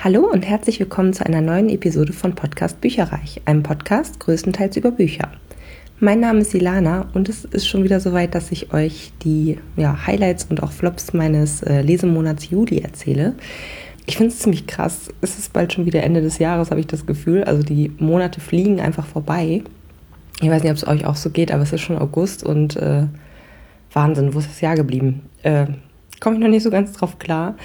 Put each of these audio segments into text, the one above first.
Hallo und herzlich willkommen zu einer neuen Episode von Podcast Bücherreich, einem Podcast größtenteils über Bücher. Mein Name ist Ilana und es ist schon wieder soweit, dass ich euch die ja, Highlights und auch Flops meines äh, Lesemonats Juli erzähle. Ich finde es ziemlich krass. Es ist bald schon wieder Ende des Jahres, habe ich das Gefühl. Also die Monate fliegen einfach vorbei. Ich weiß nicht, ob es euch auch so geht, aber es ist schon August und äh, Wahnsinn, wo ist das Jahr geblieben? Äh, Komme ich noch nicht so ganz drauf klar.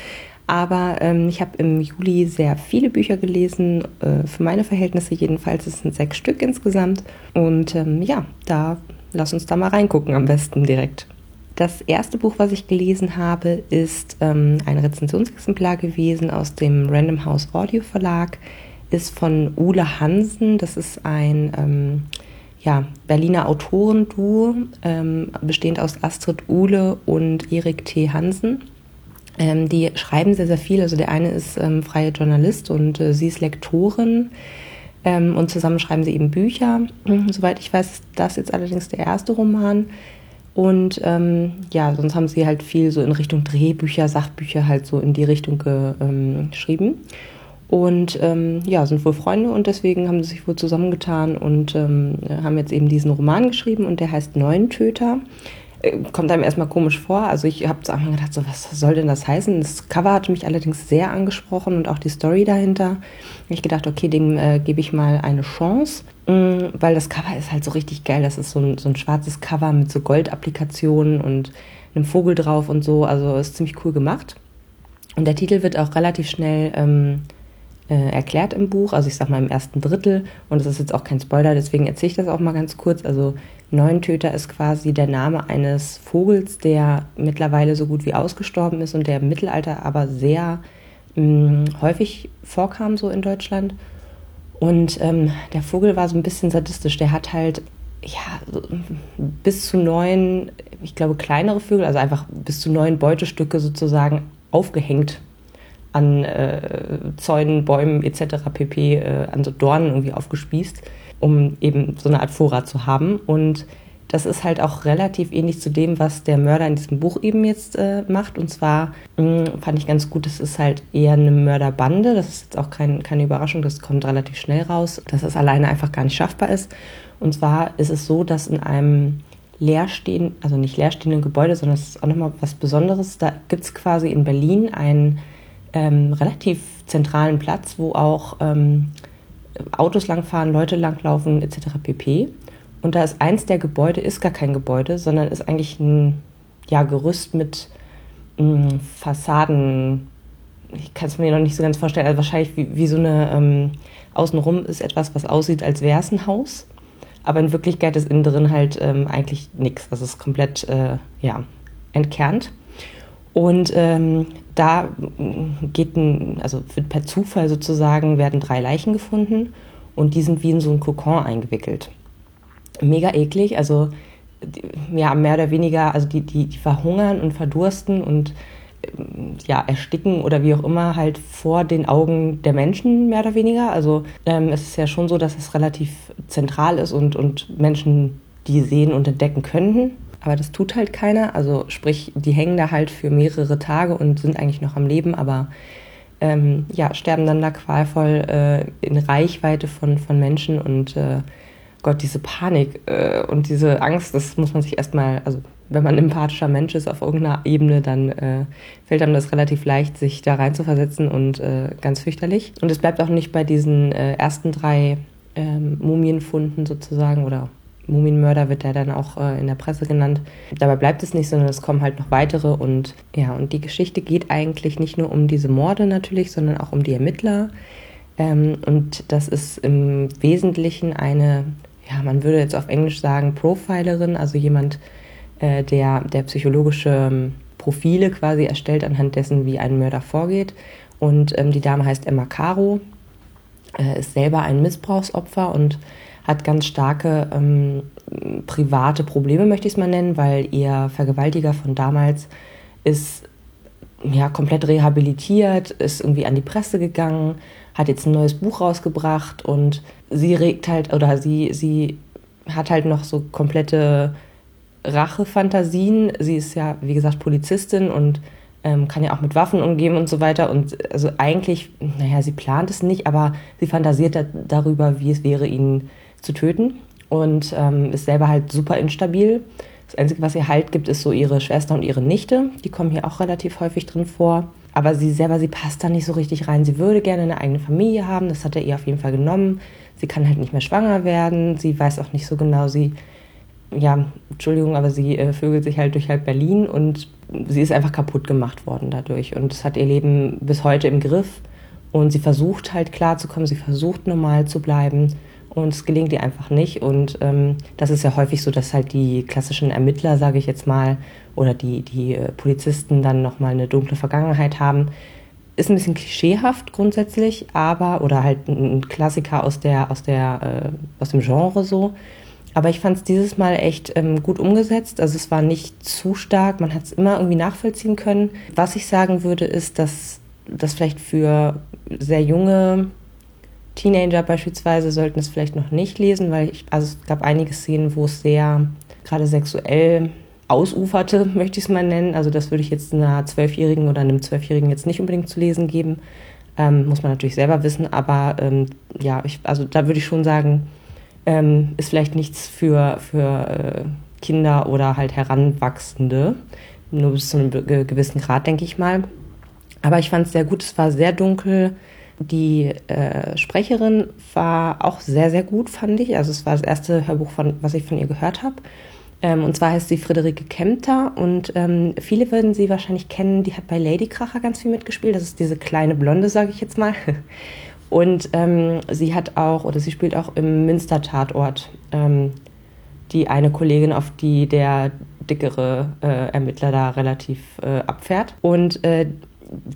Aber ähm, ich habe im Juli sehr viele Bücher gelesen, äh, für meine Verhältnisse jedenfalls. Es sind sechs Stück insgesamt. Und ähm, ja, da lass uns da mal reingucken, am besten direkt. Das erste Buch, was ich gelesen habe, ist ähm, ein Rezensionsexemplar gewesen aus dem Random House Audio Verlag, ist von Ule Hansen. Das ist ein ähm, ja, Berliner Autorenduo, ähm, bestehend aus Astrid Uhle und Erik T. Hansen. Ähm, die schreiben sehr, sehr viel. Also der eine ist ähm, freie Journalist und äh, sie ist Lektorin. Ähm, und zusammen schreiben sie eben Bücher. Mhm, soweit ich weiß, ist das jetzt allerdings der erste Roman. Und ähm, ja, sonst haben sie halt viel so in Richtung Drehbücher, Sachbücher halt so in die Richtung ähm, geschrieben. Und ähm, ja, sind wohl Freunde und deswegen haben sie sich wohl zusammengetan und haben jetzt eben diesen Roman geschrieben und der heißt Neuntöter kommt einem erstmal komisch vor. Also ich habe zu Anfang gedacht, so was soll denn das heißen? Das Cover hatte mich allerdings sehr angesprochen und auch die Story dahinter. Ich gedacht, okay, dem äh, gebe ich mal eine Chance, mh, mm, weil das Cover ist halt so richtig geil. Das ist so ein, so ein schwarzes Cover mit so Goldapplikationen und einem Vogel drauf und so. Also ist ziemlich cool gemacht. Und der Titel wird auch relativ schnell ähm, äh, erklärt im Buch, also ich sag mal im ersten Drittel. Und es ist jetzt auch kein Spoiler, deswegen erzähle ich das auch mal ganz kurz. Also Neuntöter ist quasi der Name eines Vogels, der mittlerweile so gut wie ausgestorben ist und der im Mittelalter aber sehr mh, mm, häufig vorkam so in Deutschland. Und ähm, der Vogel war so ein bisschen sadistisch. Der hat halt ja bis zu neun, ich glaube kleinere Vögel, also einfach bis zu neun Beutestücke sozusagen aufgehängt an äh, Zäunen, Bäumen etc. pp. Äh, an so Dornen irgendwie aufgespießt, um eben so eine Art Vorrat zu haben. Und das ist halt auch relativ ähnlich zu dem, was der Mörder in diesem Buch eben jetzt äh, macht. Und zwar mh, hm, fand ich ganz gut, das ist halt eher eine Mörderbande. Das ist jetzt auch kein, keine Überraschung, das kommt relativ schnell raus, dass es alleine einfach gar nicht schaffbar ist. Und zwar ist es so, dass in einem leerstehenden, also nicht leerstehenden Gebäude, sondern es ist auch nochmal was Besonderes. Da gibt es quasi in Berlin ein ähm, relativ zentralen Platz, wo auch ähm, Autos langfahren, Leute langlaufen etc. pp. Und da ist eins der Gebäude, ist gar kein Gebäude, sondern ist eigentlich ein ja, Gerüst mit mh, mm, Fassaden. Ich kann es mir noch nicht so ganz vorstellen. Also wahrscheinlich wie, wie so eine, ähm, außenrum ist etwas, was aussieht, als wäre es ein Haus. Aber in Wirklichkeit ist innen drin halt ähm, eigentlich nichts. Also es ist komplett äh, ja, entkernt. Und ähm, da geht ein, also wird per Zufall sozusagen werden drei Leichen gefunden und die sind wie in so ein Kokon eingewickelt. Mega eklig, also ja, mehr oder weniger, also die, die, die verhungern und verdursten und ja, ersticken oder wie auch immer halt vor den Augen der Menschen mehr oder weniger. Also ähm, es ist ja schon so, dass es relativ zentral ist und, und Menschen die sehen und entdecken könnten. Aber das tut halt keiner. Also sprich, die hängen da halt für mehrere Tage und sind eigentlich noch am Leben, aber ähm, ja, sterben dann da qualvoll äh, in Reichweite von, von Menschen und äh, Gott, diese Panik äh, und diese Angst, das muss man sich erstmal, also wenn man ein empathischer Mensch ist auf irgendeiner Ebene, dann äh, fällt einem das relativ leicht, sich da rein zu versetzen und äh, ganz fürchterlich. Und es bleibt auch nicht bei diesen äh, ersten drei ähm, Mumienfunden sozusagen oder Mumienmörder wird er dann auch äh, in der Presse genannt. Dabei bleibt es nicht, sondern es kommen halt noch weitere und ja, und die Geschichte geht eigentlich nicht nur um diese Morde natürlich, sondern auch um die Ermittler. Ähm, und das ist im Wesentlichen eine, ja, man würde jetzt auf Englisch sagen, Profilerin, also jemand, äh, der, der psychologische ähm, Profile quasi erstellt anhand dessen, wie ein Mörder vorgeht. Und ähm, die Dame heißt Emma Caro, äh, ist selber ein Missbrauchsopfer und hat ganz starke ähm, private Probleme, möchte ich es mal nennen, weil ihr Vergewaltiger von damals ist ja komplett rehabilitiert, ist irgendwie an die Presse gegangen, hat jetzt ein neues Buch rausgebracht und sie regt halt oder sie sie hat halt noch so komplette Rachefantasien. Sie ist ja wie gesagt Polizistin und ähm, kann ja auch mit Waffen umgehen und so weiter. Und also eigentlich, naja, sie plant es nicht, aber sie fantasiert da, darüber, wie es wäre, ihn zu töten. Und ähm, ist selber halt super instabil. Das Einzige, was ihr Halt gibt, ist so ihre Schwester und ihre Nichte. Die kommen hier auch relativ häufig drin vor. Aber sie selber, sie passt da nicht so richtig rein. Sie würde gerne eine eigene Familie haben. Das hat er ihr auf jeden Fall genommen. Sie kann halt nicht mehr schwanger werden. Sie weiß auch nicht so genau, sie ja, Entschuldigung, aber sie äh, vögelt sich halt durch halb Berlin und sie ist einfach kaputt gemacht worden dadurch. Und es hat ihr Leben bis heute im Griff. Und sie versucht halt klarzukommen, sie versucht normal zu bleiben. Und es gelingt ihr einfach nicht. Und ähm, das ist ja häufig so, dass halt die klassischen Ermittler, sage ich jetzt mal, oder die, die äh, Polizisten dann nochmal eine dunkle Vergangenheit haben. Ist ein bisschen klischeehaft grundsätzlich, aber, oder halt ein Klassiker aus, der, aus, der, äh, aus dem Genre so. Aber ich fand es dieses Mal echt ähm, gut umgesetzt. Also es war nicht zu stark, man hat es immer irgendwie nachvollziehen können. Was ich sagen würde, ist, dass das vielleicht für sehr junge Teenager beispielsweise sollten es vielleicht noch nicht lesen, weil ich, also es gab einige Szenen, wo es sehr gerade sexuell ausuferte, möchte ich es mal nennen. Also das würde ich jetzt einer Zwölfjährigen oder einem Zwölfjährigen jetzt nicht unbedingt zu lesen geben. Ähm, muss man natürlich selber wissen, aber ähm, ja, ich, also da würde ich schon sagen, ähm, ist vielleicht nichts für, für äh, Kinder oder halt Heranwachsende. Nur bis zu einem gewissen Grad, denke ich mal. Aber ich fand es sehr gut. Es war sehr dunkel. Die äh, Sprecherin war auch sehr, sehr gut, fand ich. Also es war das erste Hörbuch, von, was ich von ihr gehört habe. Ähm, und zwar heißt sie Friederike Kempter und ähm, viele würden sie wahrscheinlich kennen. Die hat bei Lady Kracher ganz viel mitgespielt. Das ist diese kleine Blonde, sage ich jetzt mal. Und ähm, sie hat auch, oder sie spielt auch im Münster-Tatort ähm, die eine Kollegin, auf die der dickere äh, Ermittler da relativ äh, abfährt. Und äh,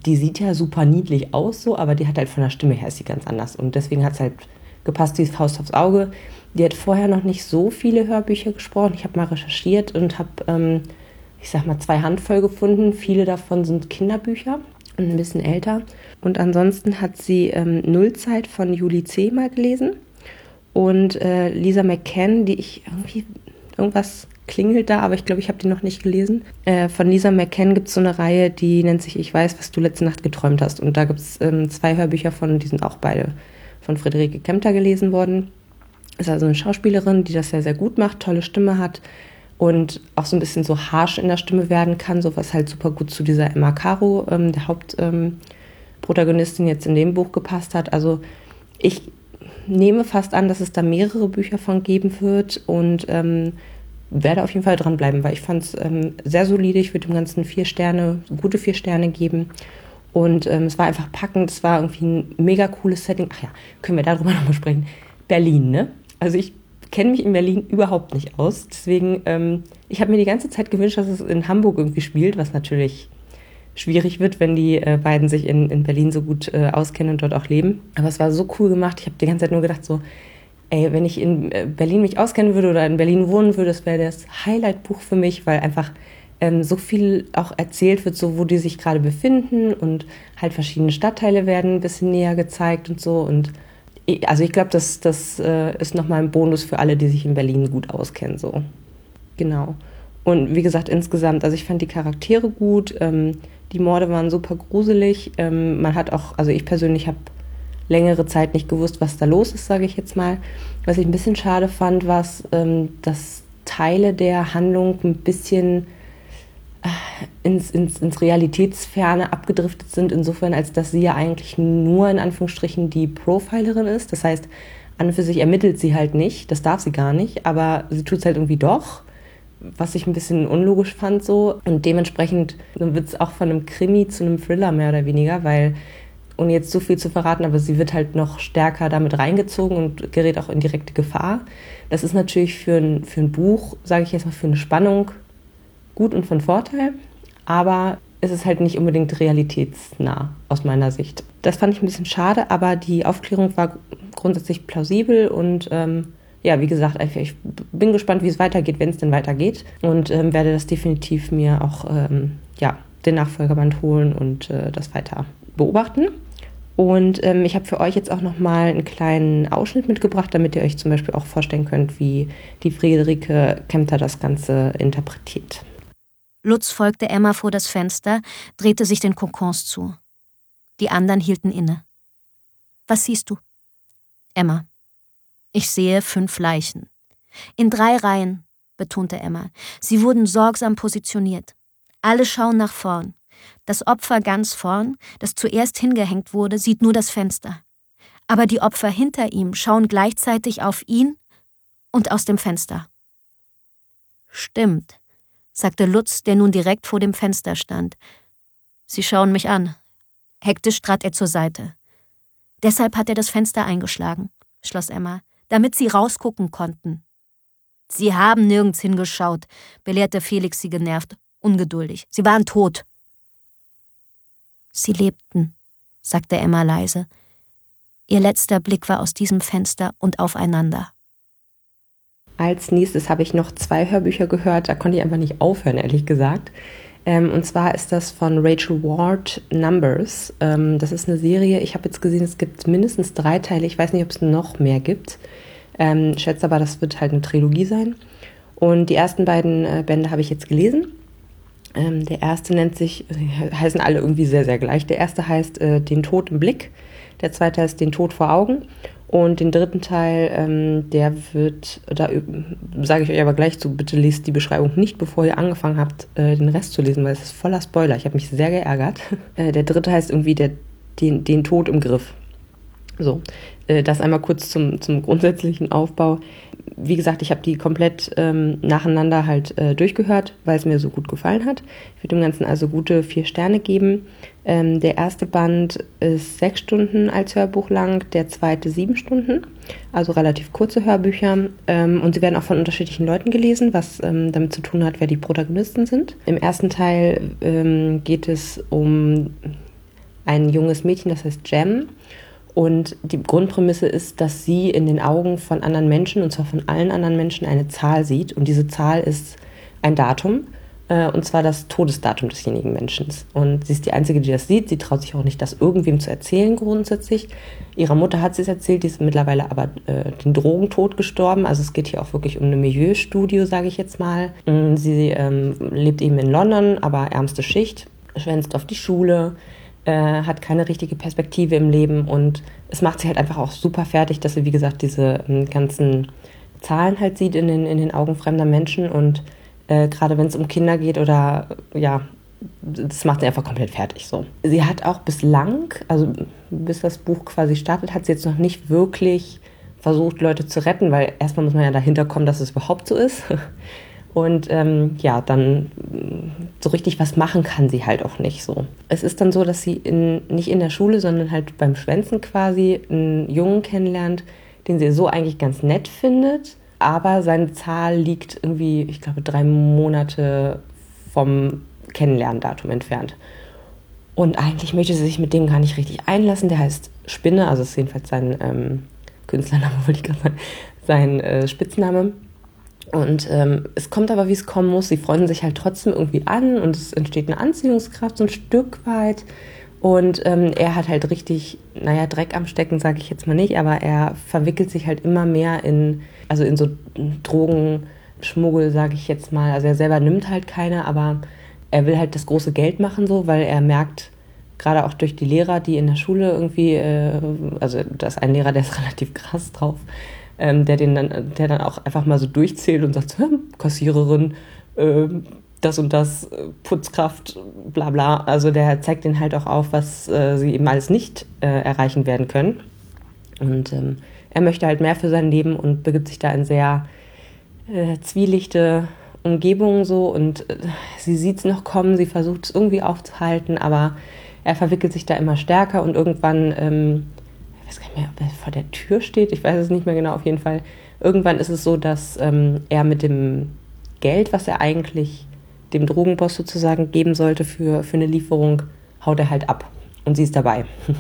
die sieht ja super niedlich aus, so, aber die hat halt von der Stimme her ist sie ganz anders. Und deswegen hat es halt gepasst, die Faust aufs Auge. Die hat vorher noch nicht so viele Hörbücher gesprochen. Ich habe mal recherchiert und habe, ähm, ich sag mal, zwei Handvoll gefunden. Viele davon sind Kinderbücher und ein bisschen älter. Und ansonsten hat sie ähm, Nullzeit von Julie C. mal gelesen. Und äh, Lisa McCann, die ich irgendwie, irgendwas klingelt da, aber ich glaube, ich habe die noch nicht gelesen. Äh, von Lisa McCann gibt es so eine Reihe, die nennt sich Ich weiß, was du letzte Nacht geträumt hast. Und da gibt es ähm, zwei Hörbücher von, die sind auch beide von Friederike Kempter gelesen worden. Ist also eine Schauspielerin, die das sehr, sehr gut macht, tolle Stimme hat und auch so ein bisschen so harsh in der Stimme werden kann, so was halt super gut zu dieser Emma Caro, ähm, der Hauptprotagonistin, ähm, jetzt in dem Buch gepasst hat. Also ich nehme fast an, dass es da mehrere Bücher von geben wird und ähm, werde auf jeden Fall dranbleiben, weil ich fand es ähm, sehr solide. Ich würde dem Ganzen vier Sterne, gute vier Sterne geben. Und ähm, es war einfach packend, es war irgendwie ein mega cooles Setting. Ach ja, können wir darüber nochmal sprechen. Berlin, ne? Also ich kenne mich in Berlin überhaupt nicht aus. Deswegen, ähm, ich habe mir die ganze Zeit gewünscht, dass es in Hamburg irgendwie spielt, was natürlich schwierig wird, wenn die äh, beiden sich in, in Berlin so gut äh, auskennen und dort auch leben. Aber es war so cool gemacht. Ich habe die ganze Zeit nur gedacht, so, ey, wenn ich in äh, Berlin mich auskennen würde oder in Berlin wohnen würde, das wäre das Highlight-Buch für mich, weil einfach ähm, so viel auch erzählt wird, so wo die sich gerade befinden und halt verschiedene Stadtteile werden ein bisschen näher gezeigt und so und also ich glaube, das, das äh, ist nochmal ein Bonus für alle, die sich in Berlin gut auskennen. So. Genau. Und wie gesagt, insgesamt, also ich fand die Charaktere gut, ähm, die Morde waren super gruselig. Ähm, man hat auch, also ich persönlich habe längere Zeit nicht gewusst, was da los ist, sage ich jetzt mal. Was ich ein bisschen schade fand, war, ähm, dass Teile der Handlung ein bisschen ins, ins, ins Realitätsferne abgedriftet sind, insofern, als dass sie ja eigentlich nur in Anführungsstrichen die Profilerin ist. Das heißt, an und für sich ermittelt sie halt nicht, das darf sie gar nicht, aber sie tut es halt irgendwie doch, was ich ein bisschen unlogisch fand so. Und dementsprechend wird es auch von einem Krimi zu einem Thriller mehr oder weniger, weil, ohne jetzt zu viel zu verraten, aber sie wird halt noch stärker damit reingezogen und gerät auch in direkte Gefahr. Das ist natürlich für ein, für ein Buch, sage ich jetzt mal, für eine Spannung gut und von Vorteil, aber es ist halt nicht unbedingt realitätsnah aus meiner Sicht. Das fand ich ein bisschen schade, aber die Aufklärung war grundsätzlich plausibel und ähm, ja, wie gesagt, ich bin gespannt, wie es weitergeht, wenn es denn weitergeht und ähm, werde das definitiv mir auch ähm, ja, den Nachfolgerband holen und äh, das weiter beobachten. Und ähm, ich habe für euch jetzt auch nochmal einen kleinen Ausschnitt mitgebracht, damit ihr euch zum Beispiel auch vorstellen könnt, wie die Friederike Kempter das Ganze interpretiert. Lutz folgte Emma vor das Fenster, drehte sich den Kokons zu. Die anderen hielten inne. Was siehst du? Emma. Ich sehe fünf Leichen. In drei Reihen, betonte Emma. Sie wurden sorgsam positioniert. Alle schauen nach vorn. Das Opfer ganz vorn, das zuerst hingehängt wurde, sieht nur das Fenster. Aber die Opfer hinter ihm schauen gleichzeitig auf ihn und aus dem Fenster. Stimmt, sagte Lutz, der nun direkt vor dem Fenster stand. Sie schauen mich an. Hektisch trat er zur Seite. Deshalb hat er das Fenster eingeschlagen, schloss Emma, damit sie rausgucken konnten. Sie haben nirgends hingeschaut, belehrte Felix sie genervt, ungeduldig. Sie waren tot. Sie lebten, sagte Emma leise. Ihr letzter Blick war aus diesem Fenster und aufeinander. Als nächstes habe ich noch zwei Hörbücher gehört, da konnte ich einfach nicht aufhören, ehrlich gesagt. Ähm, und zwar ist das von Rachel Ward Numbers. Ähm, das ist eine Serie, ich habe jetzt gesehen, es gibt mindestens drei Teile, ich weiß nicht, ob es noch mehr gibt. Ähm, schätze aber, das wird halt eine Trilogie sein. Und die ersten beiden äh, Bände habe ich jetzt gelesen. Ähm, der erste nennt sich, äh, heißen alle irgendwie sehr, sehr gleich. Der erste heißt äh, Den Tod im Blick, der zweite heißt Den Tod vor Augen. Und den dritten Teil, ähm, der wird, da sage ich euch aber gleich zu, bitte lest die Beschreibung nicht, bevor ihr angefangen habt, äh, den Rest zu lesen, weil es ist voller Spoiler. Ich habe mich sehr geärgert. Äh, der dritte heißt irgendwie der, den, den Tod im Griff. So, äh, das einmal kurz zum, zum grundsätzlichen Aufbau. Wie gesagt, ich habe die komplett ähm, nacheinander halt äh, durchgehört, weil es mir so gut gefallen hat. Ich würde dem Ganzen also gute vier Sterne geben. Ähm, der erste Band ist sechs Stunden als Hörbuch lang, der zweite sieben Stunden, also relativ kurze Hörbücher. Ähm, und sie werden auch von unterschiedlichen Leuten gelesen, was ähm, damit zu tun hat, wer die Protagonisten sind. Im ersten Teil ähm, geht es um ein junges Mädchen, das heißt Jem. Und die Grundprämisse ist, dass sie in den Augen von anderen Menschen, und zwar von allen anderen Menschen, eine Zahl sieht. Und diese Zahl ist ein Datum, äh, und zwar das Todesdatum desjenigen Menschen. Und sie ist die Einzige, die das sieht. Sie traut sich auch nicht, das irgendwem zu erzählen, grundsätzlich. Ihrer Mutter hat sie es erzählt, die ist mittlerweile aber äh, den Drogentod gestorben. Also es geht hier auch wirklich um eine Milieustudio, sage ich jetzt mal. Mm, sie ähm, lebt eben in London, aber ärmste Schicht, schwänzt auf die Schule äh, hat keine richtige Perspektive im Leben und es macht sie halt einfach auch super fertig, dass sie, wie gesagt, diese ähm, ganzen Zahlen halt sieht in den, in den Augen fremder Menschen und äh, gerade wenn es um Kinder geht oder ja, das macht sie einfach komplett fertig so. Sie hat auch bislang, also bis das Buch quasi startet, hat sie jetzt noch nicht wirklich versucht, Leute zu retten, weil erstmal muss man ja dahinter kommen, dass es überhaupt so ist. Und ähm, ja, dann so richtig was machen kann sie halt auch nicht so. Es ist dann so, dass sie in, nicht in der Schule, sondern halt beim Schwänzen quasi einen Jungen kennenlernt, den sie so eigentlich ganz nett findet. Aber seine Zahl liegt irgendwie, ich glaube, drei Monate vom Kennenlerndatum entfernt. Und eigentlich möchte sie sich mit dem gar nicht richtig einlassen. Der heißt Spinne, also ist jedenfalls sein ähm, Künstlername, wollte ich gerade sagen, sein äh, Spitzname. Und ähm, es kommt aber, wie es kommen muss. Sie freunden sich halt trotzdem irgendwie an und es entsteht eine Anziehungskraft so ein Stück weit. Und ähm, er hat halt richtig, naja, Dreck am Stecken, sage ich jetzt mal nicht, aber er verwickelt sich halt immer mehr in, also in so Drogenschmuggel, sage ich jetzt mal. Also er selber nimmt halt keine, aber er will halt das große Geld machen so, weil er merkt, gerade auch durch die Lehrer, die in der Schule irgendwie, äh, also da ist ein Lehrer, der ist relativ krass drauf, ähm, der, den dann, der dann auch einfach mal so durchzählt und sagt, hm, Kassiererin, äh, das und das, äh, Putzkraft, bla bla. Also der zeigt den halt auch auf, was äh, sie eben alles nicht äh, erreichen werden können. Und ähm, er möchte halt mehr für sein Leben und begibt sich da in sehr äh, zwielichte Umgebungen so und äh, sie sieht es noch kommen, sie versucht es irgendwie aufzuhalten, aber er verwickelt sich da immer stärker und irgendwann ähm, ich weiß gar nicht mehr, ob er vor der Tür steht, ich weiß es nicht mehr genau, auf jeden Fall. Irgendwann ist es so, dass ähm, er mit dem Geld, was er eigentlich dem Drogenboss sozusagen geben sollte für, für eine Lieferung, haut er halt ab. Und sie ist dabei.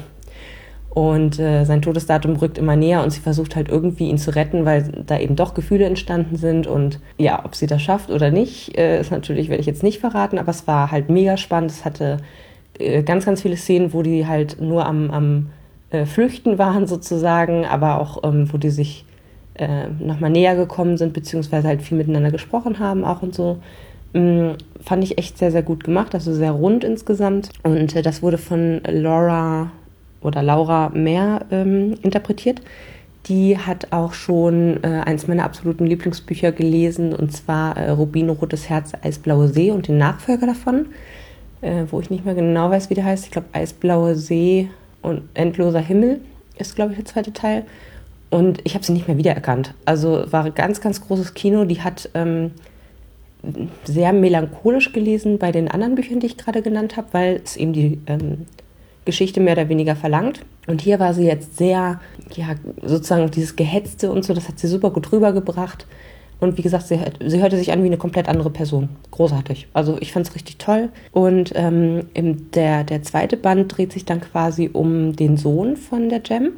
Und äh, sein Todesdatum rückt immer näher und sie versucht halt irgendwie ihn zu retten, weil da eben doch Gefühle entstanden sind. Und ja, ob sie das schafft oder nicht, äh, ist natürlich, werde ich jetzt nicht verraten, aber es war halt mega spannend. Es hatte äh, ganz, ganz viele Szenen, wo die halt nur am, am äh, Flüchten waren sozusagen, aber auch ähm, wo die sich äh, nochmal näher gekommen sind, beziehungsweise halt viel miteinander gesprochen haben auch und so. Ähm, fand ich echt sehr, sehr gut gemacht, also sehr rund insgesamt. Und äh, das wurde von Laura oder Laura Mehr ähm, interpretiert. Die hat auch schon äh, eins meiner absoluten Lieblingsbücher gelesen, und zwar äh, Rubinrotes Herz, Eisblaue See und den Nachfolger davon, äh, wo ich nicht mehr genau weiß, wie der heißt. Ich glaube, Eisblaue See und Endloser Himmel ist, glaube ich, der zweite Teil. Und ich habe sie nicht mehr wiedererkannt. Also war ein ganz, ganz großes Kino. Die hat ähm, sehr melancholisch gelesen bei den anderen Büchern, die ich gerade genannt habe, weil es eben die ähm, Geschichte mehr oder weniger verlangt. Und hier war sie jetzt sehr, ja, sozusagen dieses Gehetzte und so, das hat sie super gut rübergebracht. Und wie gesagt, sie, sie hörte sich an wie eine komplett andere Person. Großartig. Also ich fand es richtig toll. Und ähm, der, der zweite Band dreht sich dann quasi um den Sohn von der Gem.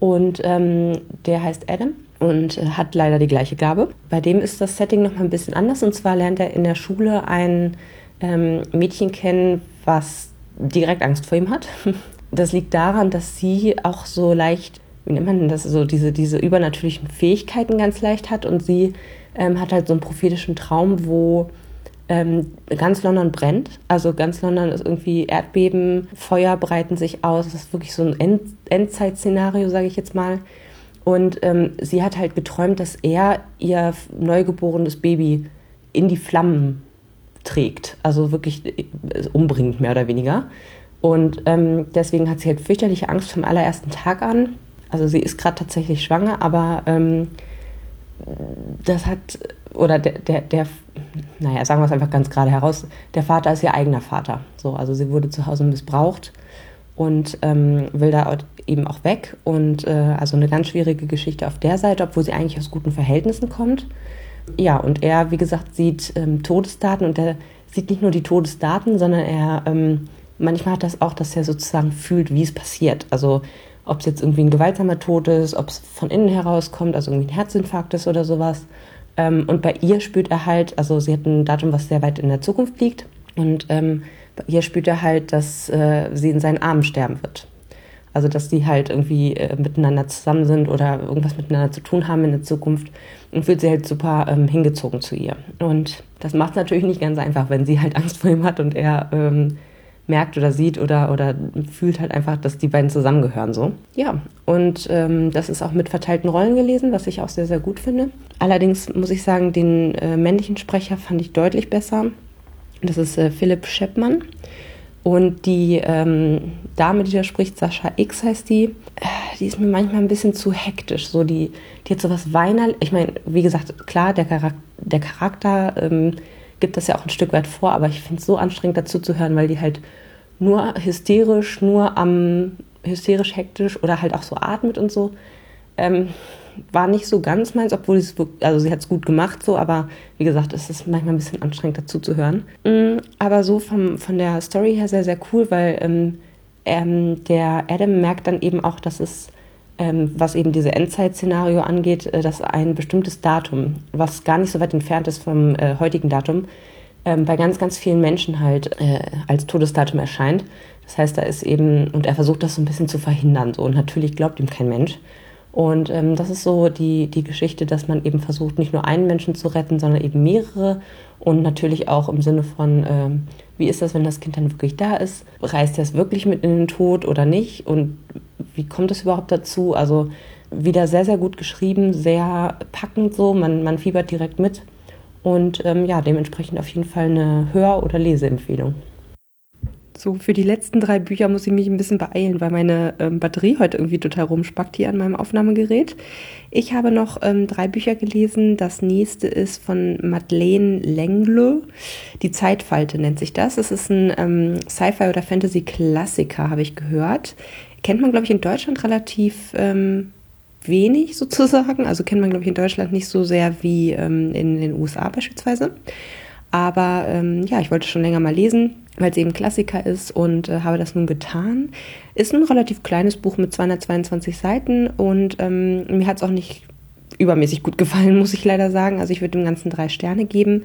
Und ähm, der heißt Adam und hat leider die gleiche Gabe. Bei dem ist das Setting noch mal ein bisschen anders. Und zwar lernt er in der Schule ein ähm, Mädchen kennen, was direkt Angst vor ihm hat. Das liegt daran, dass sie auch so leicht, wie nennt man das, so diese, diese übernatürlichen Fähigkeiten ganz leicht hat. Und sie ähm, hat halt so einen prophetischen Traum, wo ähm, ganz London brennt. Also ganz London ist irgendwie Erdbeben, Feuer breiten sich aus. Das ist wirklich so ein End Endzeit-Szenario, sage ich jetzt mal. Und ähm, sie hat halt geträumt, dass er ihr neugeborenes Baby in die Flammen trägt. Also wirklich äh, umbringt, mehr oder weniger. Und ähm, deswegen hat sie halt fürchterliche Angst vom allerersten Tag an. Also sie ist gerade tatsächlich schwanger, aber ähm, das hat, oder der, der, der, naja, sagen wir es einfach ganz gerade heraus, der Vater ist ihr eigener Vater. So, also sie wurde zu Hause missbraucht und ähm, will da eben auch weg. Und äh, also eine ganz schwierige Geschichte auf der Seite, obwohl sie eigentlich aus guten Verhältnissen kommt. Ja, und er, wie gesagt, sieht ähm, Todesdaten und er sieht nicht nur die Todesdaten, sondern er ähm, manchmal hat das auch, dass er sozusagen fühlt, wie es passiert. Also ob es jetzt irgendwie ein gewaltsamer Tod ist, ob es von innen herauskommt, also irgendwie ein Herzinfarkt ist oder sowas. Ähm, und bei ihr spürt er halt, also sie hat ein Datum, was sehr weit in der Zukunft liegt. Und ähm, bei ihr spürt er halt, dass äh, sie in seinen Armen sterben wird. Also dass die halt irgendwie äh, miteinander zusammen sind oder irgendwas miteinander zu tun haben in der Zukunft und fühlt sie halt super ähm, hingezogen zu ihr. Und das macht es natürlich nicht ganz einfach, wenn sie halt Angst vor ihm hat und er ähm, merkt oder sieht oder, oder fühlt halt einfach, dass die beiden zusammengehören so. Ja, und ähm, das ist auch mit verteilten Rollen gelesen, was ich auch sehr, sehr gut finde. Allerdings muss ich sagen, den äh, männlichen Sprecher fand ich deutlich besser. Das ist äh, Philipp Scheppmann. Und die ähm, Dame, die da spricht, Sascha X heißt die, äh, die ist mir manchmal ein bisschen zu hektisch. So die, die hat so was weinerlich. Ich meine, wie gesagt, klar, der Charakter, der Charakter ähm, gibt das ja auch ein Stück weit vor, aber ich finde es so anstrengend dazu zu hören, weil die halt nur hysterisch, nur am hysterisch hektisch oder halt auch so atmet und so. Ähm, war nicht so ganz meins, obwohl es also sie hat es gut gemacht so, aber wie gesagt, es ist manchmal ein bisschen anstrengend dazu zu hören. Mhm, aber so vom, von der Story her sehr, sehr cool, weil ähm, ähm, der Adam merkt dann eben auch, dass es ähm, was eben diese Endzeit-Szenario angeht, äh, dass ein bestimmtes Datum, was gar nicht so weit entfernt ist vom äh, heutigen Datum, ähm, bei ganz, ganz vielen Menschen halt äh, als Todesdatum erscheint. Das heißt, da ist eben, und er versucht das so ein bisschen zu verhindern. So. Und natürlich glaubt ihm kein Mensch. Und ähm, das ist so die, die Geschichte, dass man eben versucht, nicht nur einen Menschen zu retten, sondern eben mehrere. Und natürlich auch im Sinne von, ähm, wie ist das, wenn das Kind dann wirklich da ist? Reist er es wirklich mit in den Tod oder nicht? Und wie kommt es überhaupt dazu? Also wieder sehr, sehr gut geschrieben, sehr packend so, man, man fiebert direkt mit. Und ähm, ja, dementsprechend auf jeden Fall eine Hör- oder Leseempfehlung. So, für die letzten drei Bücher muss ich mich ein bisschen beeilen, weil meine ähm, Batterie heute irgendwie total rumspackt hier an meinem Aufnahmegerät. Ich habe noch ähm, drei Bücher gelesen. Das nächste ist von Madeleine Lengle. Die Zeitfalte nennt sich das. Es ist ein ähm, Sci-Fi- oder Fantasy-Klassiker, habe ich gehört. Kennt man, glaube ich, in Deutschland relativ ähm, wenig sozusagen. Also kennt man, glaube ich, in Deutschland nicht so sehr wie ähm, in den USA beispielsweise. Aber ähm, ja, ich wollte schon länger mal lesen, weil es eben Klassiker ist und äh, habe das nun getan. Ist ein relativ kleines Buch mit 222 Seiten und ähm, mir hat es auch nicht übermäßig gut gefallen, muss ich leider sagen. Also ich würde dem Ganzen drei Sterne geben.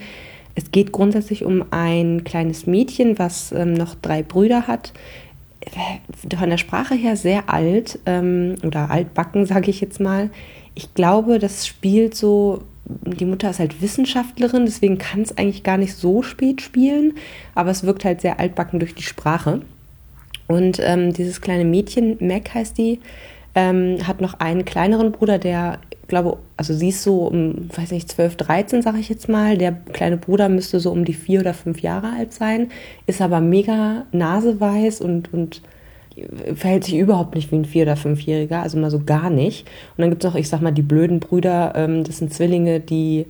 Es geht grundsätzlich um ein kleines Mädchen, was ähm, noch drei Brüder hat. Von der Sprache her sehr alt ähm, oder altbacken, sage ich jetzt mal. Ich glaube, das spielt so die Mutter ist halt Wissenschaftlerin, deswegen kann es eigentlich gar nicht so spät spielen, aber es wirkt halt sehr altbacken durch die Sprache. Und ähm, dieses kleine Mädchen, Mac heißt die, ähm, hat noch einen kleineren Bruder, der, glaube, also sie ist so um, weiß nicht, 12, 13, sage ich jetzt mal. Der kleine Bruder müsste so um die vier oder fünf Jahre alt sein, ist aber mega naseweiß und, und verhält sich überhaupt nicht wie ein Vier- oder Fünfjähriger, also mal so gar nicht. Und dann gibt es noch, ich sag mal, die blöden Brüder, ähm, das sind Zwillinge, die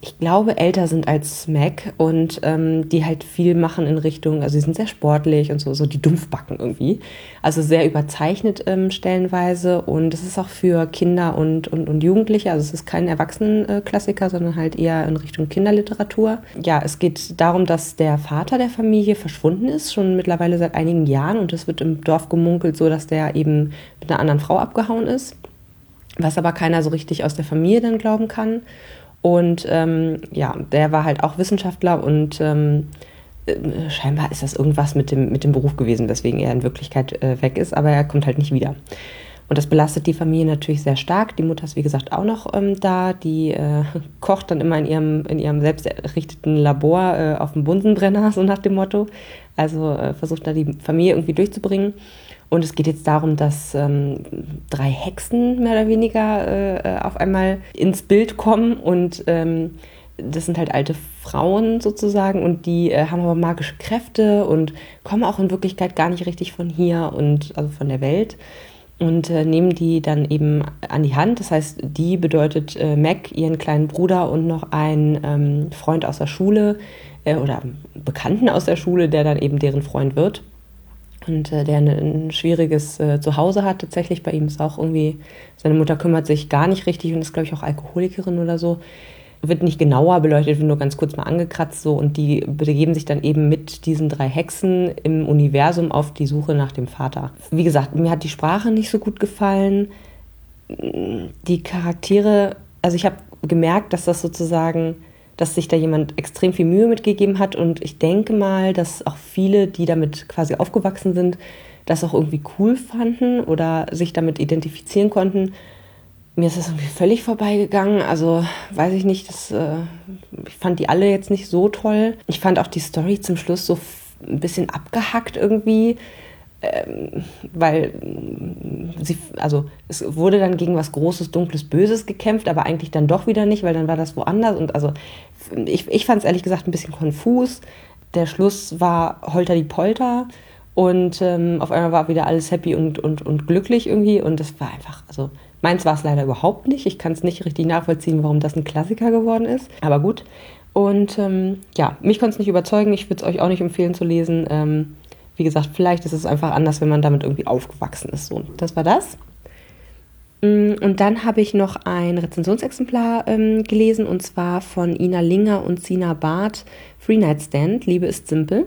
ich glaube, älter sind als Mac und ähm, die halt viel machen in Richtung, also sie sind sehr sportlich und so, so die Dumpfbacken irgendwie. Also sehr überzeichnet ähm, stellenweise und es ist auch für Kinder und, und, und Jugendliche, also es ist kein Erwachsenenklassiker, sondern halt eher in Richtung Kinderliteratur. Ja, es geht darum, dass der Vater der Familie verschwunden ist, schon mittlerweile seit einigen Jahren und es wird im Dorf gemunkelt so, dass der eben mit einer anderen Frau abgehauen ist, was aber keiner so richtig aus der Familie dann glauben kann. Und ähm, ja, der war halt auch Wissenschaftler und ähm, äh, scheinbar ist das irgendwas mit dem, mit dem Beruf gewesen, weswegen er in Wirklichkeit äh, weg ist, aber er kommt halt nicht wieder. Und das belastet die Familie natürlich sehr stark. Die Mutter ist, wie gesagt, auch noch ähm, da. Die äh, kocht dann immer in ihrem, in ihrem selbst errichteten Labor äh, auf dem Bunsenbrenner, so nach dem Motto. Also äh, versucht da die Familie irgendwie durchzubringen. Und es geht jetzt darum, dass ähm, drei Hexen mehr oder weniger äh, auf einmal ins Bild kommen und ähm, das sind halt alte Frauen sozusagen und die äh, haben aber magische Kräfte und kommen auch in Wirklichkeit gar nicht richtig von hier und also von der Welt und äh, nehmen die dann eben an die Hand. Das heißt, die bedeutet äh, Mac, ihren kleinen Bruder und noch ein ähm, Freund aus der Schule äh, oder Bekannten aus der Schule, der dann eben deren Freund wird und äh, der ein, ein schwieriges äh, Zuhause hat. Tatsächlich bei ihm ist auch irgendwie, seine Mutter kümmert sich gar nicht richtig und ist, glaube ich, auch Alkoholikerin oder so. Wird nicht genauer beleuchtet, wird nur ganz kurz mal angekratzt so und die begeben sich dann eben mit diesen drei Hexen im Universum auf die Suche nach dem Vater. Wie gesagt, mir hat die Sprache nicht so gut gefallen. Die Charaktere, also ich habe gemerkt, dass das sozusagen dass sich da jemand extrem viel Mühe mitgegeben hat. Und ich denke mal, dass auch viele, die damit quasi aufgewachsen sind, das auch irgendwie cool fanden oder sich damit identifizieren konnten. Mir ist das irgendwie völlig vorbeigegangen. Also weiß ich nicht, das, äh, ich fand die alle jetzt nicht so toll. Ich fand auch die Story zum Schluss so ein bisschen abgehackt irgendwie ähm, weil sie, also es wurde dann gegen was Großes, Dunkles, Böses gekämpft, aber eigentlich dann doch wieder nicht, weil dann war das woanders. Und also ich, ich fand es ehrlich gesagt ein bisschen konfus. Der Schluss war Holter die Polter und ähm, auf einmal war wieder alles happy und, und, und glücklich irgendwie. Und das war einfach, also meins war es leider überhaupt nicht. Ich kann es nicht richtig nachvollziehen, warum das ein Klassiker geworden ist. Aber gut. Und ähm, ja, mich konnte es nicht überzeugen. Ich würde es euch auch nicht empfehlen zu lesen. Ähm, wie gesagt, vielleicht ist es einfach anders, wenn man damit irgendwie aufgewachsen ist. So, das war das. Mm, und dann habe ich noch ein Rezensionsexemplar ähm, gelesen und zwar von Ina Linger und Sina Barth, Free Night Stand, Liebe ist simpel.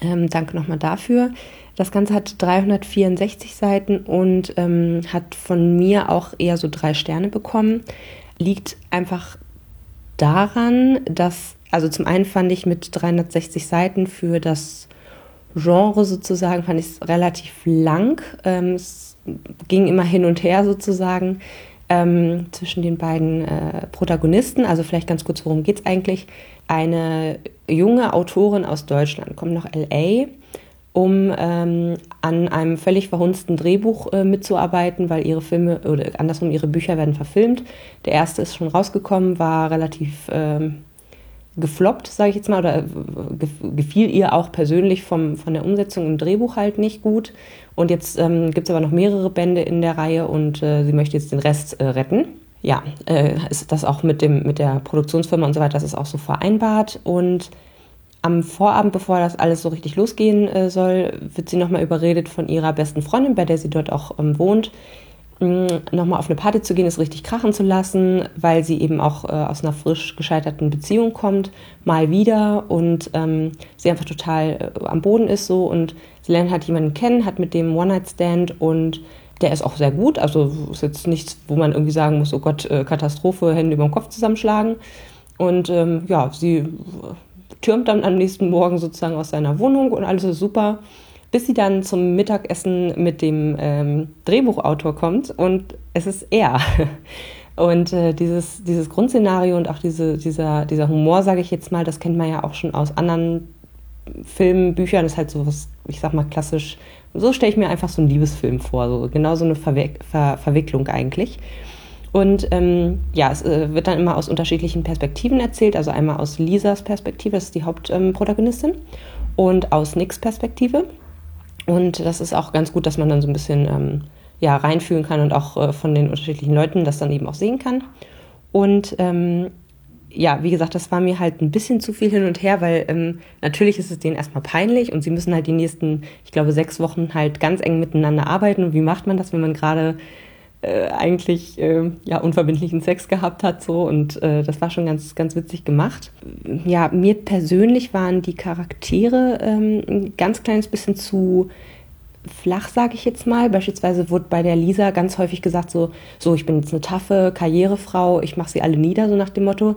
Ähm, danke nochmal dafür. Das Ganze hat 364 Seiten und ähm, hat von mir auch eher so drei Sterne bekommen. Liegt einfach daran, dass, also zum einen fand ich mit 360 Seiten für das Genre sozusagen fand ich es relativ lang. Ähm, es ging immer hin und her sozusagen ähm, zwischen den beiden äh, Protagonisten. Also vielleicht ganz kurz, worum geht es eigentlich? Eine junge Autorin aus Deutschland kommt nach LA, um ähm, an einem völlig verhunzten Drehbuch äh, mitzuarbeiten, weil ihre Filme oder andersrum ihre Bücher werden verfilmt. Der erste ist schon rausgekommen, war relativ ähm, gefloppt, sage ich jetzt mal, oder äh, gefiel ihr auch persönlich vom, von der Umsetzung im Drehbuch halt nicht gut. Und jetzt ähm, gibt es aber noch mehrere Bände in der Reihe und äh, sie möchte jetzt den Rest äh, retten. Ja, äh, ist das auch mit, dem, mit der Produktionsfirma und so weiter, das ist auch so vereinbart. Und am Vorabend, bevor das alles so richtig losgehen äh, soll, wird sie nochmal überredet von ihrer besten Freundin, bei der sie dort auch ähm, wohnt, nochmal auf eine Party zu gehen, es richtig krachen zu lassen, weil sie eben auch äh, aus einer frisch gescheiterten Beziehung kommt, mal wieder und ähm, sie einfach total äh, am Boden ist so und sie lernt halt jemanden kennen, hat mit dem One-Night-Stand und der ist auch sehr gut, also ist jetzt nichts, wo man irgendwie sagen muss, oh Gott, äh, Katastrophe, Hände über den Kopf zusammenschlagen und ähm, ja, sie türmt dann am nächsten Morgen sozusagen aus seiner Wohnung und alles ist super bis sie dann zum Mittagessen mit dem ähm, Drehbuchautor kommt und es ist er. Und äh, dieses, dieses Grundszenario und auch diese, dieser, dieser Humor, sage ich jetzt mal, das kennt man ja auch schon aus anderen Filmen, Büchern, das ist halt so was, ich sag mal klassisch, so stelle ich mir einfach so einen Liebesfilm vor, so genau so eine Verwe Ver Verwicklung eigentlich. Und ähm, ja, es äh, wird dann immer aus unterschiedlichen Perspektiven erzählt. Also einmal aus Lisas Perspektive, das ist die Hauptprotagonistin, ähm, und aus Nicks Perspektive. Und das ist auch ganz gut, dass man dann so ein bisschen ähm, ja, reinfühlen kann und auch äh, von den unterschiedlichen Leuten das dann eben auch sehen kann. Und ähm, ja, wie gesagt, das war mir halt ein bisschen zu viel hin und her, weil ähm, natürlich ist es denen erstmal peinlich und sie müssen halt die nächsten, ich glaube, sechs Wochen halt ganz eng miteinander arbeiten. Und wie macht man das, wenn man gerade äh, eigentlich äh, ja unverbindlichen Sex gehabt hat so und äh, das war schon ganz ganz witzig gemacht. Ja, mir persönlich waren die Charaktere ähm, ein ganz kleines bisschen zu flach, sage ich jetzt mal. Beispielsweise wurde bei der Lisa ganz häufig gesagt so, so ich bin jetzt eine taffe Karrierefrau, ich mache sie alle nieder, so nach dem Motto.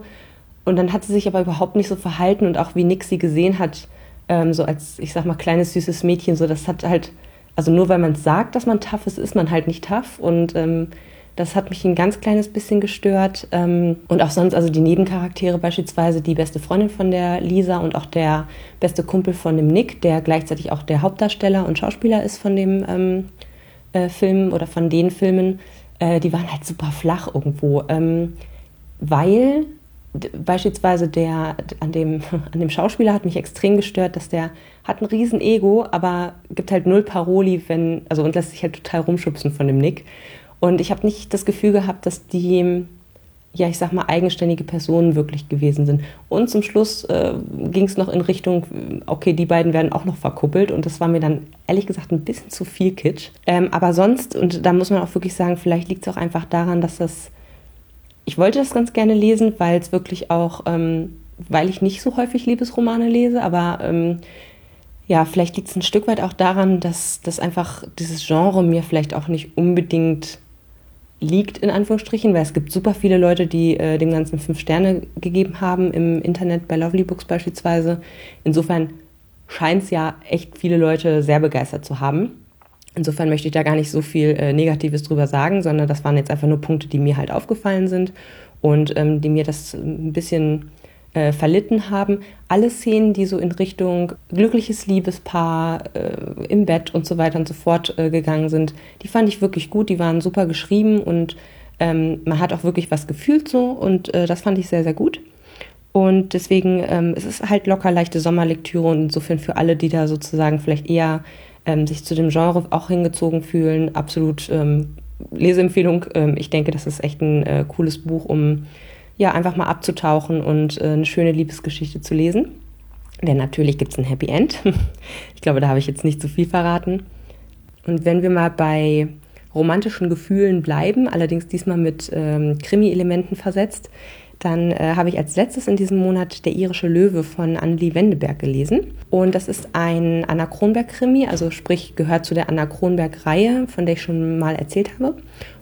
Und dann hat sie sich aber überhaupt nicht so verhalten und auch wie Nick sie gesehen hat, ähm, so als, ich sag mal, kleines süßes Mädchen, so das hat halt also nur weil man sagt, dass man tough ist, ist man halt nicht tough. Und ähm, das hat mich ein ganz kleines bisschen gestört. Ähm, und auch sonst, also die Nebencharaktere, beispielsweise die beste Freundin von der Lisa und auch der beste Kumpel von dem Nick, der gleichzeitig auch der Hauptdarsteller und Schauspieler ist von dem ähm, äh, Film oder von den Filmen, äh, die waren halt super flach irgendwo. Ähm, weil beispielsweise der an dem, an dem Schauspieler hat mich extrem gestört, dass der hat ein riesen Ego, aber gibt halt null Paroli, wenn, also und lässt sich halt total rumschubsen von dem Nick. Und ich habe nicht das Gefühl gehabt, dass die, ja, ich sag mal, eigenständige Personen wirklich gewesen sind. Und zum Schluss äh, ging es noch in Richtung, okay, die beiden werden auch noch verkuppelt. Und das war mir dann ehrlich gesagt ein bisschen zu viel Kitsch. Ähm, aber sonst, und da muss man auch wirklich sagen, vielleicht liegt es auch einfach daran, dass das ich wollte das ganz gerne lesen, weil es wirklich auch, ähm, weil ich nicht so häufig Liebesromane lese, aber ähm, ja, vielleicht liegt es ein Stück weit auch daran, dass das einfach dieses Genre mir vielleicht auch nicht unbedingt liegt, in Anführungsstrichen, weil es gibt super viele Leute, die äh, dem Ganzen fünf Sterne gegeben haben im Internet, bei Lovely Books beispielsweise. Insofern scheint es ja echt viele Leute sehr begeistert zu haben. Insofern möchte ich da gar nicht so viel äh, Negatives drüber sagen, sondern das waren jetzt einfach nur Punkte, die mir halt aufgefallen sind und ähm, die mir das ein bisschen äh, verlitten haben. Alle Szenen, die so in Richtung glückliches Liebespaar äh, im Bett und so weiter und so fort äh, gegangen sind, die fand ich wirklich gut. Die waren super geschrieben und ähm, man hat auch wirklich was gefühlt so und äh, das fand ich sehr, sehr gut. Und deswegen ähm, es ist halt locker leichte Sommerlektüre und insofern für alle, die da sozusagen vielleicht eher ähm, sich zu dem Genre auch hingezogen fühlen. Absolut ähm, Leseempfehlung. Ähm, ich denke, das ist echt ein äh, cooles Buch, um ja einfach mal abzutauchen und äh, eine schöne Liebesgeschichte zu lesen. Denn natürlich gibt es ein Happy End. ich glaube, da habe ich jetzt nicht zu viel verraten. Und wenn wir mal bei romantischen Gefühlen bleiben, allerdings diesmal mit ähm, Krimi-Elementen versetzt, dann äh, habe ich als letztes in diesem Monat Der irische Löwe von Anneli Wendeberg gelesen. Und das ist ein Anna Kronberg-Krimi, also sprich gehört zu der Anna Kronberg-Reihe, von der ich schon mal erzählt habe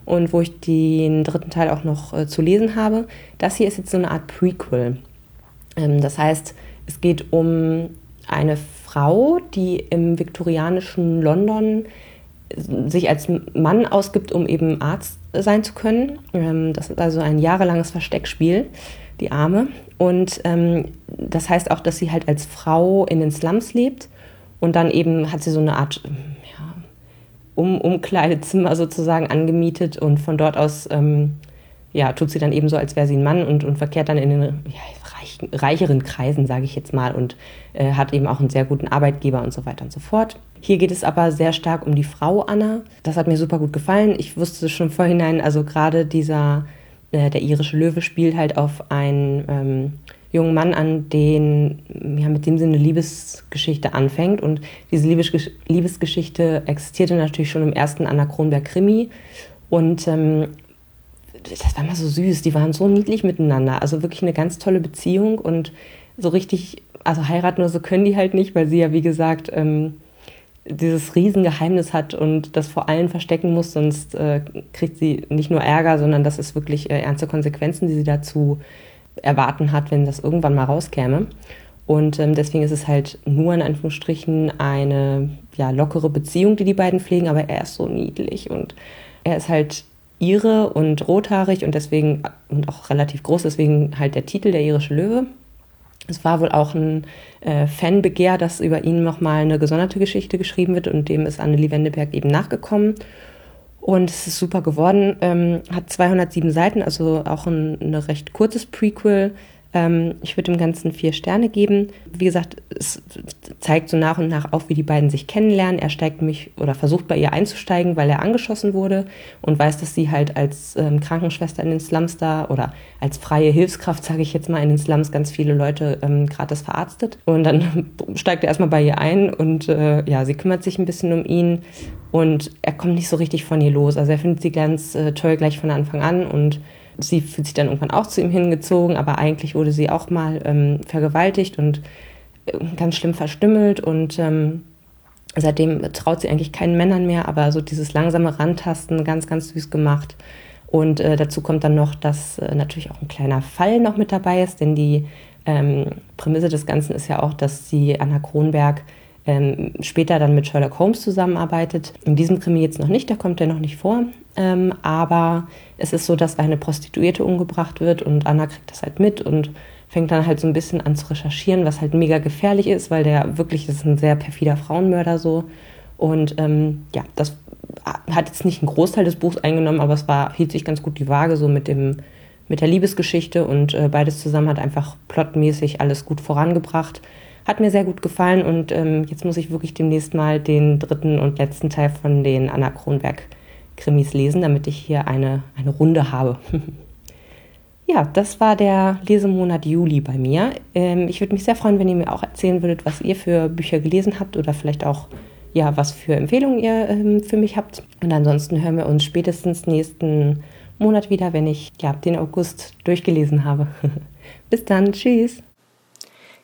und wo ich den dritten Teil auch noch äh, zu lesen habe. Das hier ist jetzt so eine Art Prequel. Ähm, das heißt, es geht um eine Frau, die im viktorianischen London sich als Mann ausgibt, um eben Arzt sein zu können. Ähm, das ist also ein jahrelanges Versteckspiel, die Arme. Und ähm, das heißt auch, dass sie halt als Frau in den Slums lebt und dann eben hat sie so eine Art ja, um Umkleidezimmer sozusagen angemietet und von dort aus ähm, ja, tut sie dann eben so, als wäre sie ein Mann und, und verkehrt dann in den ja, reich, reicheren Kreisen, sage ich jetzt mal, und äh, hat eben auch einen sehr guten Arbeitgeber und so weiter und so fort. Hier geht es aber sehr stark um die Frau Anna. Das hat mir super gut gefallen. Ich wusste schon vorhinein, also gerade dieser, äh, der irische Löwe spielt halt auf einen ähm, jungen Mann an, den, ja, mit dem sie eine Liebesgeschichte anfängt. Und diese Liebesgesch Liebesgeschichte existierte natürlich schon im ersten Anna Kronberg-Krimi. Und ähm, das war mal so süß. Die waren so niedlich miteinander. Also wirklich eine ganz tolle Beziehung und so richtig, also heiraten oder so können die halt nicht, weil sie ja, wie gesagt, ähm, dieses Riesengeheimnis hat und das vor allen verstecken muss, sonst äh, kriegt sie nicht nur Ärger, sondern das ist wirklich äh, ernste Konsequenzen, die sie dazu erwarten hat, wenn das irgendwann mal rauskäme. Und ähm, deswegen ist es halt nur in Anführungsstrichen eine ja, lockere Beziehung, die die beiden pflegen, aber er ist so niedlich und er ist halt ihre und rothaarig und deswegen und auch relativ groß, deswegen halt der Titel der irische Löwe. Es war wohl auch ein äh, Fanbegehr, dass über ihn nochmal eine gesonderte Geschichte geschrieben wird und dem ist Annelie Wendeberg eben nachgekommen. Und es ist super geworden, ähm, hat 207 Seiten, also auch ein recht kurzes Prequel, ähm, ich würde dem Ganzen vier Sterne geben. Wie gesagt, es zeigt so nach und nach auf, wie die beiden sich kennenlernen. Er steigt mich oder versucht bei ihr einzusteigen, weil er angeschossen wurde und weiß, dass sie halt als ähm, Krankenschwester in den Slums da oder als freie Hilfskraft, sage ich jetzt mal, in den Slums ganz viele Leute ähm, gratis verarztet. Und dann steigt er erstmal bei ihr ein und äh, ja, sie kümmert sich ein bisschen um ihn und er kommt nicht so richtig von ihr los. Also er findet sie ganz äh, toll gleich von Anfang an und sie fühlt sich dann irgendwann auch zu ihm hingezogen, aber eigentlich wurde sie auch mal ähm, vergewaltigt und äh, ganz schlimm verstümmelt und ähm, seitdem traut sie eigentlich keinen Männern mehr, aber so dieses langsame Rantasten ganz, ganz süß gemacht. Und äh, dazu kommt dann noch, dass äh, natürlich auch ein kleiner Fall noch mit dabei ist, denn die ähm, Prämisse des Ganzen ist ja auch, dass sie Anna Kronberg ähm, später dann mit Sherlock Holmes zusammenarbeitet. In diesem Krimi jetzt noch nicht, da kommt er noch nicht vor. Ähm, aber es ist so, dass eine Prostituierte umgebracht wird und Anna kriegt das halt mit und fängt dann halt so ein bisschen an zu recherchieren, was halt mega gefährlich ist, weil der wirklich, ist ein sehr perfider Frauenmörder so. Und ähm, ja, das hat jetzt nicht einen Großteil des Buchs eingenommen, aber es war, hielt sich ganz gut die Waage so mit dem mit der Liebesgeschichte und äh, beides zusammen hat einfach plotmäßig alles gut vorangebracht. Hat mir sehr gut gefallen und ähm, jetzt muss ich wirklich demnächst mal den dritten und letzten Teil von den Anna Kronberg Krimis lesen, damit ich hier eine, eine Runde habe. ja, das war der Lesemonat Juli bei mir. Ähm, ich würde mich sehr freuen, wenn ihr mir auch erzählen würdet, was ihr für Bücher gelesen habt oder vielleicht auch ja, was für Empfehlungen ihr ähm, für mich habt. Und ansonsten hören wir uns spätestens nächsten Monat wieder, wenn ich ja, den August durchgelesen habe. Bis dann, tschüss.